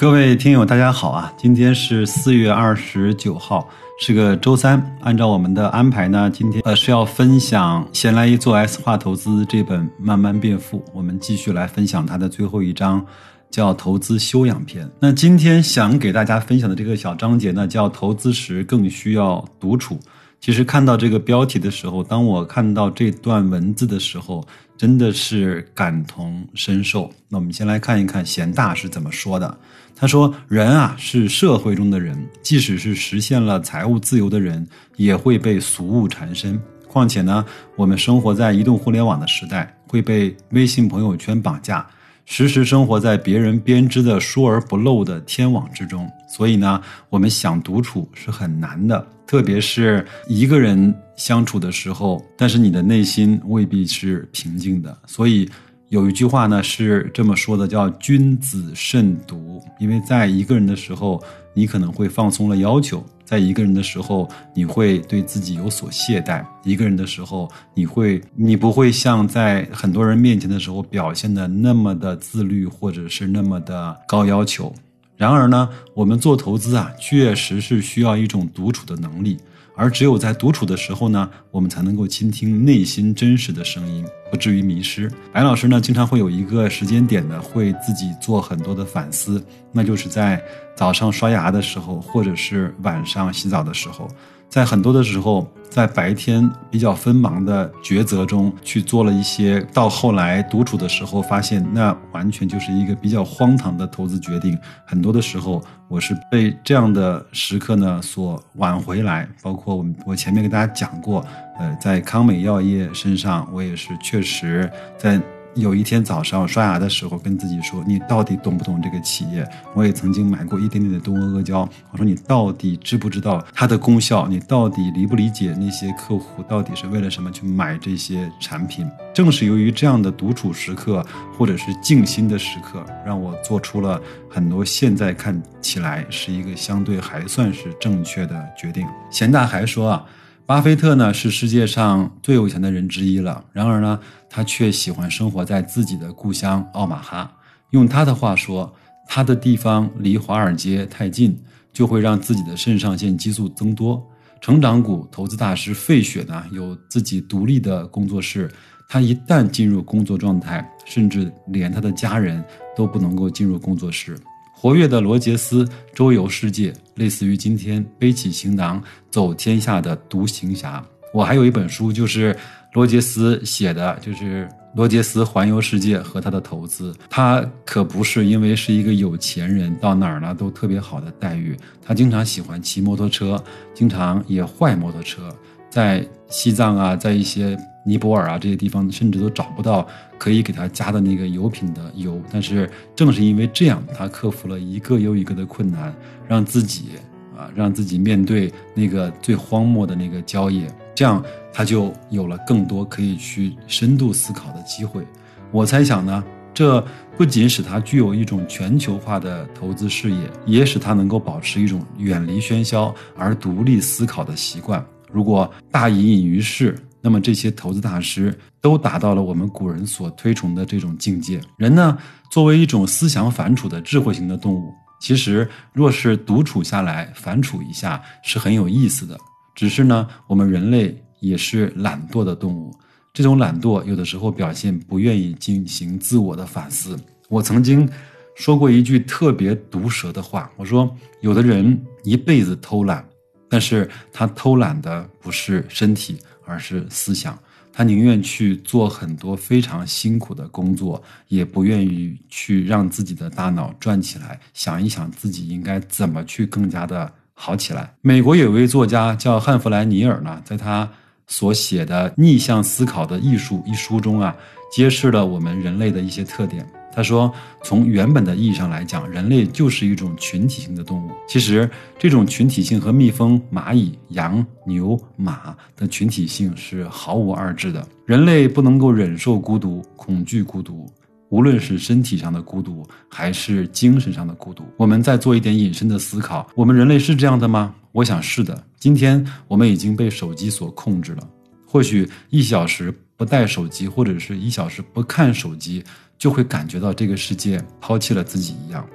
各位听友，大家好啊！今天是四月二十九号，是个周三。按照我们的安排呢，今天呃是要分享《闲来一做 S 化投资》这本《慢慢变富》，我们继续来分享它的最后一章，叫“投资修养篇”。那今天想给大家分享的这个小章节呢，叫“投资时更需要独处”。其实看到这个标题的时候，当我看到这段文字的时候，真的是感同身受。那我们先来看一看贤大是怎么说的。他说：“人啊，是社会中的人，即使是实现了财务自由的人，也会被俗物缠身。况且呢，我们生活在移动互联网的时代，会被微信朋友圈绑架，时时生活在别人编织的疏而不漏的天网之中。所以呢，我们想独处是很难的。”特别是一个人相处的时候，但是你的内心未必是平静的。所以有一句话呢是这么说的，叫“君子慎独”。因为在一个人的时候，你可能会放松了要求；在一个人的时候，你会对自己有所懈怠；一个人的时候，你会你不会像在很多人面前的时候表现的那么的自律，或者是那么的高要求。然而呢，我们做投资啊，确实是需要一种独处的能力，而只有在独处的时候呢，我们才能够倾听内心真实的声音，不至于迷失。白老师呢，经常会有一个时间点呢，会自己做很多的反思，那就是在早上刷牙的时候，或者是晚上洗澡的时候。在很多的时候，在白天比较纷忙的抉择中去做了一些，到后来独处的时候，发现那完全就是一个比较荒唐的投资决定。很多的时候，我是被这样的时刻呢所挽回来。包括我我前面跟大家讲过，呃，在康美药业身上，我也是确实在。有一天早上刷牙的时候，跟自己说：“你到底懂不懂这个企业？”我也曾经买过一点点的东阿阿胶。我说：“你到底知不知道它的功效？你到底理不理解那些客户到底是为了什么去买这些产品？”正是由于这样的独处时刻，或者是静心的时刻，让我做出了很多现在看起来是一个相对还算是正确的决定。咸大还说啊。巴菲特呢是世界上最有钱的人之一了，然而呢，他却喜欢生活在自己的故乡奥马哈。用他的话说，他的地方离华尔街太近，就会让自己的肾上腺激素增多。成长股投资大师费雪呢有自己独立的工作室，他一旦进入工作状态，甚至连他的家人都不能够进入工作室。活跃的罗杰斯周游世界，类似于今天背起行囊走天下的独行侠。我还有一本书，就是罗杰斯写的，就是罗杰斯环游世界和他的投资。他可不是因为是一个有钱人，到哪儿呢都特别好的待遇。他经常喜欢骑摩托车，经常也坏摩托车，在西藏啊，在一些。尼泊尔啊，这些地方甚至都找不到可以给他加的那个油品的油。但是正是因为这样，他克服了一个又一个的困难，让自己啊，让自己面对那个最荒漠的那个郊野，这样他就有了更多可以去深度思考的机会。我猜想呢，这不仅使他具有一种全球化的投资视野，也使他能够保持一种远离喧嚣而独立思考的习惯。如果大隐隐于市。那么这些投资大师都达到了我们古人所推崇的这种境界。人呢，作为一种思想反刍的智慧型的动物，其实若是独处下来反刍一下是很有意思的。只是呢，我们人类也是懒惰的动物，这种懒惰有的时候表现不愿意进行自我的反思。我曾经说过一句特别毒舌的话，我说有的人一辈子偷懒，但是他偷懒的不是身体。而是思想，他宁愿去做很多非常辛苦的工作，也不愿意去让自己的大脑转起来，想一想自己应该怎么去更加的好起来。美国有位作家叫汉弗莱尼尔呢，在他所写的《逆向思考的艺术》一书中啊，揭示了我们人类的一些特点。他说，从原本的意义上来讲，人类就是一种群体性的动物。其实，这种群体性和蜜蜂、蚂蚁、羊、牛、马的群体性是毫无二致的。人类不能够忍受孤独，恐惧孤独。无论是身体上的孤独，还是精神上的孤独，我们再做一点隐身的思考：我们人类是这样的吗？我想是的。今天我们已经被手机所控制了，或许一小时不带手机，或者是一小时不看手机，就会感觉到这个世界抛弃了自己一样。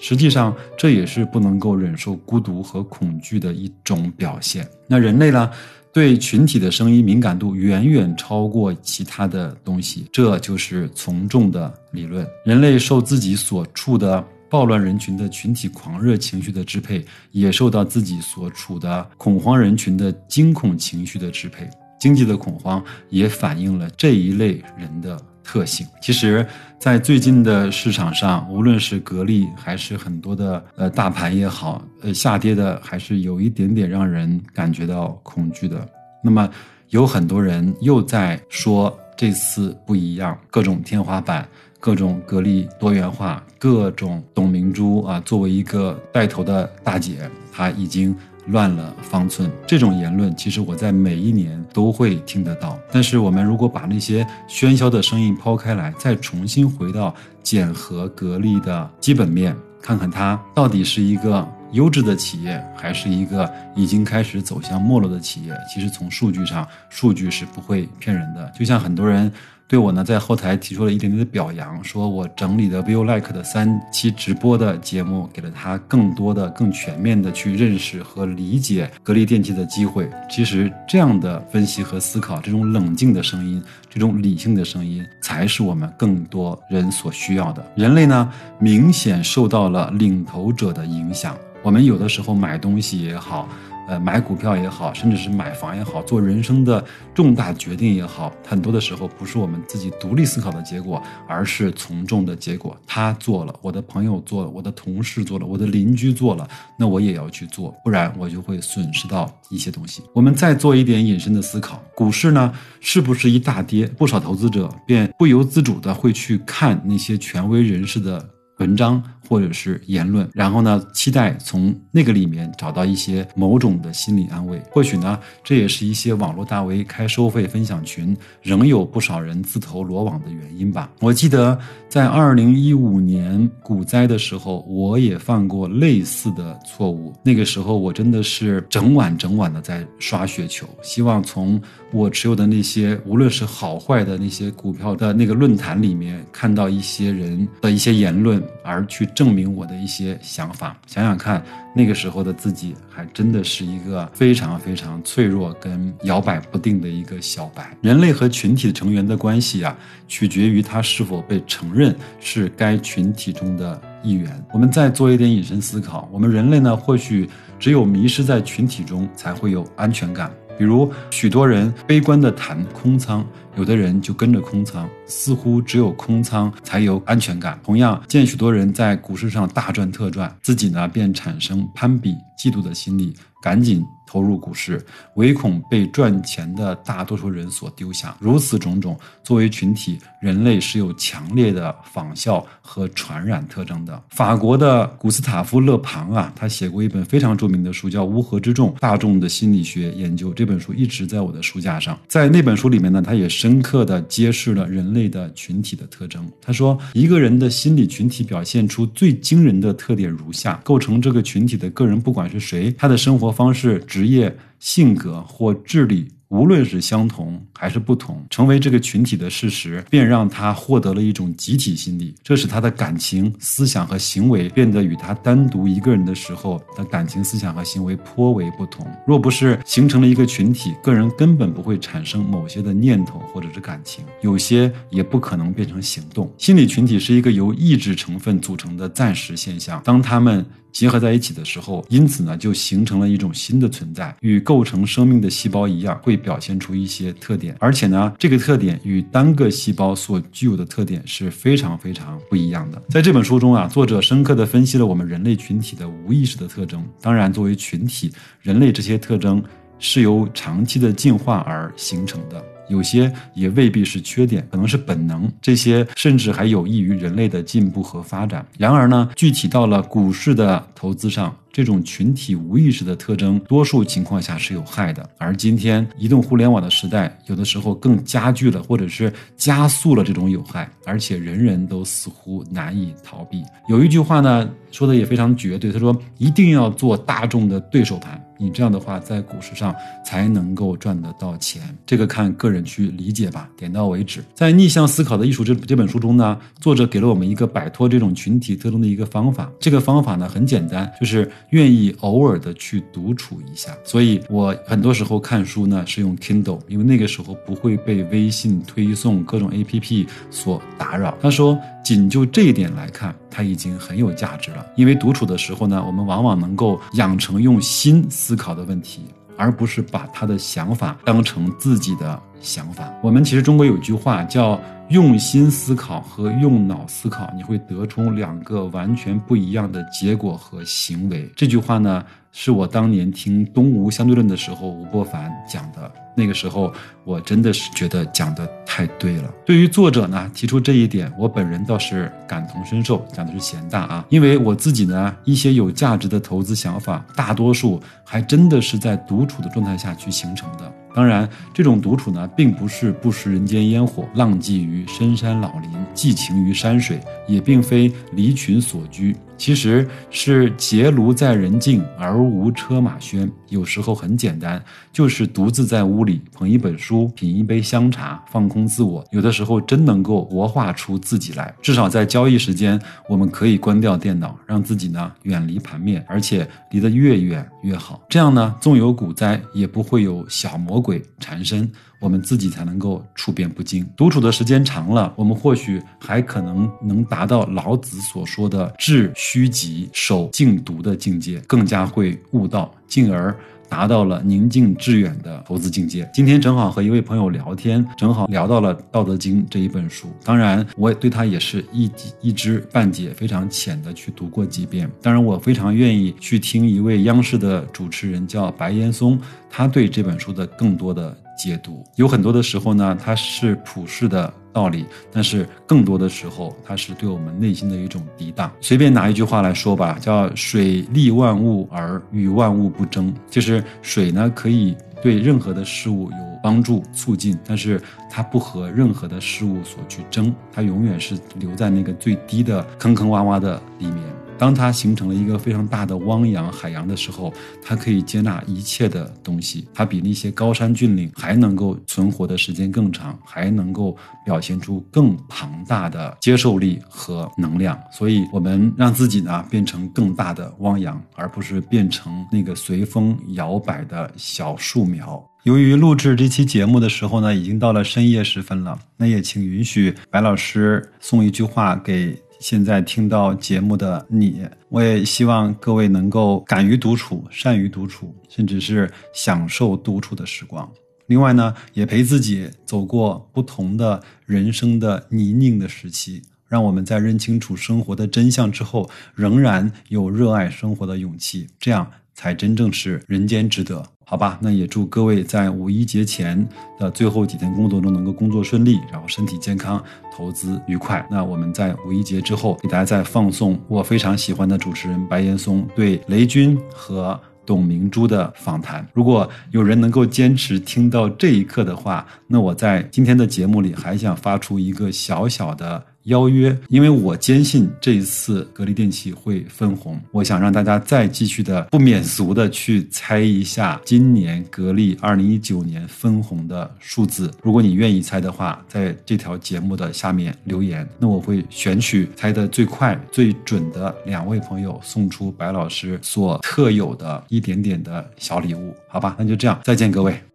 实际上，这也是不能够忍受孤独和恐惧的一种表现。那人类呢？对群体的声音敏感度远远超过其他的东西，这就是从众的理论。人类受自己所处的暴乱人群的群体狂热情绪的支配，也受到自己所处的恐慌人群的惊恐情绪的支配。经济的恐慌也反映了这一类人的特性。其实，在最近的市场上，无论是格力还是很多的呃大盘也好，呃下跌的还是有一点点让人感觉到恐惧的。那么，有很多人又在说这次不一样，各种天花板，各种格力多元化，各种董明珠啊，作为一个带头的大姐，她已经乱了方寸。这种言论，其实我在每一年都会听得到。但是，我们如果把那些喧嚣的声音抛开来，再重新回到检核格力的基本面，看看它到底是一个。优质的企业还是一个已经开始走向没落的企业，其实从数据上，数据是不会骗人的。就像很多人。对我呢，在后台提出了一点点的表扬，说我整理的 View Like 的三期直播的节目，给了他更多的、更全面的去认识和理解格力电器的机会。其实这样的分析和思考，这种冷静的声音，这种理性的声音，才是我们更多人所需要的。人类呢，明显受到了领头者的影响。我们有的时候买东西也好。呃，买股票也好，甚至是买房也好，做人生的重大决定也好，很多的时候不是我们自己独立思考的结果，而是从众的结果。他做了，我的朋友做了，我的同事做了，我的邻居做了，那我也要去做，不然我就会损失到一些东西。我们再做一点隐身的思考，股市呢是不是一大跌，不少投资者便不由自主的会去看那些权威人士的文章。或者是言论，然后呢，期待从那个里面找到一些某种的心理安慰。或许呢，这也是一些网络大 V 开收费分享群，仍有不少人自投罗网的原因吧。我记得在二零一五年股灾的时候，我也犯过类似的错误。那个时候，我真的是整晚整晚的在刷雪球，希望从我持有的那些无论是好坏的那些股票的那个论坛里面，看到一些人的一些言论，而去。证明我的一些想法，想想看，那个时候的自己还真的是一个非常非常脆弱跟摇摆不定的一个小白。人类和群体成员的关系啊，取决于他是否被承认是该群体中的一员。我们再做一点隐身思考，我们人类呢，或许只有迷失在群体中，才会有安全感。比如，许多人悲观的谈空仓。有的人就跟着空仓，似乎只有空仓才有安全感。同样，见许多人在股市上大赚特赚，自己呢便产生攀比、嫉妒的心理，赶紧投入股市，唯恐被赚钱的大多数人所丢下。如此种种，作为群体，人类是有强烈的仿效和传染特征的。法国的古斯塔夫·勒庞啊，他写过一本非常著名的书，叫《乌合之众：大众的心理学研究》。这本书一直在我的书架上。在那本书里面呢，他也。深刻地揭示了人类的群体的特征。他说，一个人的心理群体表现出最惊人的特点如下：构成这个群体的个人，不管是谁，他的生活方式、职业、性格或智力。无论是相同还是不同，成为这个群体的事实，便让他获得了一种集体心理，这使他的感情、思想和行为变得与他单独一个人的时候的感情、思想和行为颇为不同。若不是形成了一个群体，个人根本不会产生某些的念头或者是感情，有些也不可能变成行动。心理群体是一个由意志成分组成的暂时现象，当他们。结合在一起的时候，因此呢，就形成了一种新的存在，与构成生命的细胞一样，会表现出一些特点，而且呢，这个特点与单个细胞所具有的特点是非常非常不一样的。在这本书中啊，作者深刻地分析了我们人类群体的无意识的特征。当然，作为群体，人类这些特征是由长期的进化而形成的。有些也未必是缺点，可能是本能，这些甚至还有益于人类的进步和发展。然而呢，具体到了股市的投资上。这种群体无意识的特征，多数情况下是有害的。而今天移动互联网的时代，有的时候更加剧了，或者是加速了这种有害，而且人人都似乎难以逃避。有一句话呢，说的也非常绝对，他说一定要做大众的对手盘。你这样的话，在股市上才能够赚得到钱，这个看个人去理解吧，点到为止。在《逆向思考的艺术》这这本书中呢，作者给了我们一个摆脱这种群体特征的一个方法。这个方法呢很简单，就是愿意偶尔的去独处一下。所以我很多时候看书呢是用 Kindle，因为那个时候不会被微信推送各种 APP 所打扰。他说。仅就这一点来看，它已经很有价值了。因为独处的时候呢，我们往往能够养成用心思考的问题，而不是把他的想法当成自己的想法。我们其实中国有句话叫“用心思考和用脑思考，你会得出两个完全不一样的结果和行为”。这句话呢，是我当年听《东吴相对论》的时候，吴伯凡讲的。那个时候，我真的是觉得讲的太对了。对于作者呢提出这一点，我本人倒是感同身受，讲的是贤大啊。因为我自己呢一些有价值的投资想法，大多数还真的是在独处的状态下去形成的。当然，这种独处呢，并不是不食人间烟火，浪迹于深山老林，寄情于山水，也并非离群所居。其实是结庐在人境而无车马喧。有时候很简单，就是独自在屋里捧一本书，品一杯香茶，放空自我。有的时候真能够活化出自己来。至少在交易时间，我们可以关掉电脑，让自己呢远离盘面，而且离得越远越好。这样呢，纵有股灾，也不会有小魔鬼缠身。我们自己才能够处变不惊。独处的时间长了，我们或许还可能能达到老子所说的“致虚极，守静笃”的境界，更加会悟道，进而达到了宁静致远的投资境界。今天正好和一位朋友聊天，正好聊到了《道德经》这一本书。当然，我也对他也是一一知半解，非常浅的去读过几遍。当然，我非常愿意去听一位央视的主持人叫白岩松，他对这本书的更多的。解读有很多的时候呢，它是普世的道理，但是更多的时候，它是对我们内心的一种抵挡。随便拿一句话来说吧，叫“水利万物而与万物不争”，就是水呢可以对任何的事物有帮助、促进，但是它不和任何的事物所去争，它永远是留在那个最低的坑坑洼洼的里面。当它形成了一个非常大的汪洋海洋的时候，它可以接纳一切的东西。它比那些高山峻岭还能够存活的时间更长，还能够表现出更庞大的接受力和能量。所以，我们让自己呢变成更大的汪洋，而不是变成那个随风摇摆的小树苗。由于录制这期节目的时候呢，已经到了深夜时分了，那也请允许白老师送一句话给。现在听到节目的你，我也希望各位能够敢于独处，善于独处，甚至是享受独处的时光。另外呢，也陪自己走过不同的人生的泥泞的时期，让我们在认清楚生活的真相之后，仍然有热爱生活的勇气，这样才真正是人间值得。好吧，那也祝各位在五一节前的最后几天工作中能够工作顺利，然后身体健康，投资愉快。那我们在五一节之后给大家再放送我非常喜欢的主持人白岩松对雷军和董明珠的访谈。如果有人能够坚持听到这一刻的话，那我在今天的节目里还想发出一个小小的。邀约，因为我坚信这一次格力电器会分红，我想让大家再继续的不免俗的去猜一下今年格力二零一九年分红的数字。如果你愿意猜的话，在这条节目的下面留言，那我会选取猜的最快、最准的两位朋友，送出白老师所特有的一点点的小礼物，好吧？那就这样，再见各位。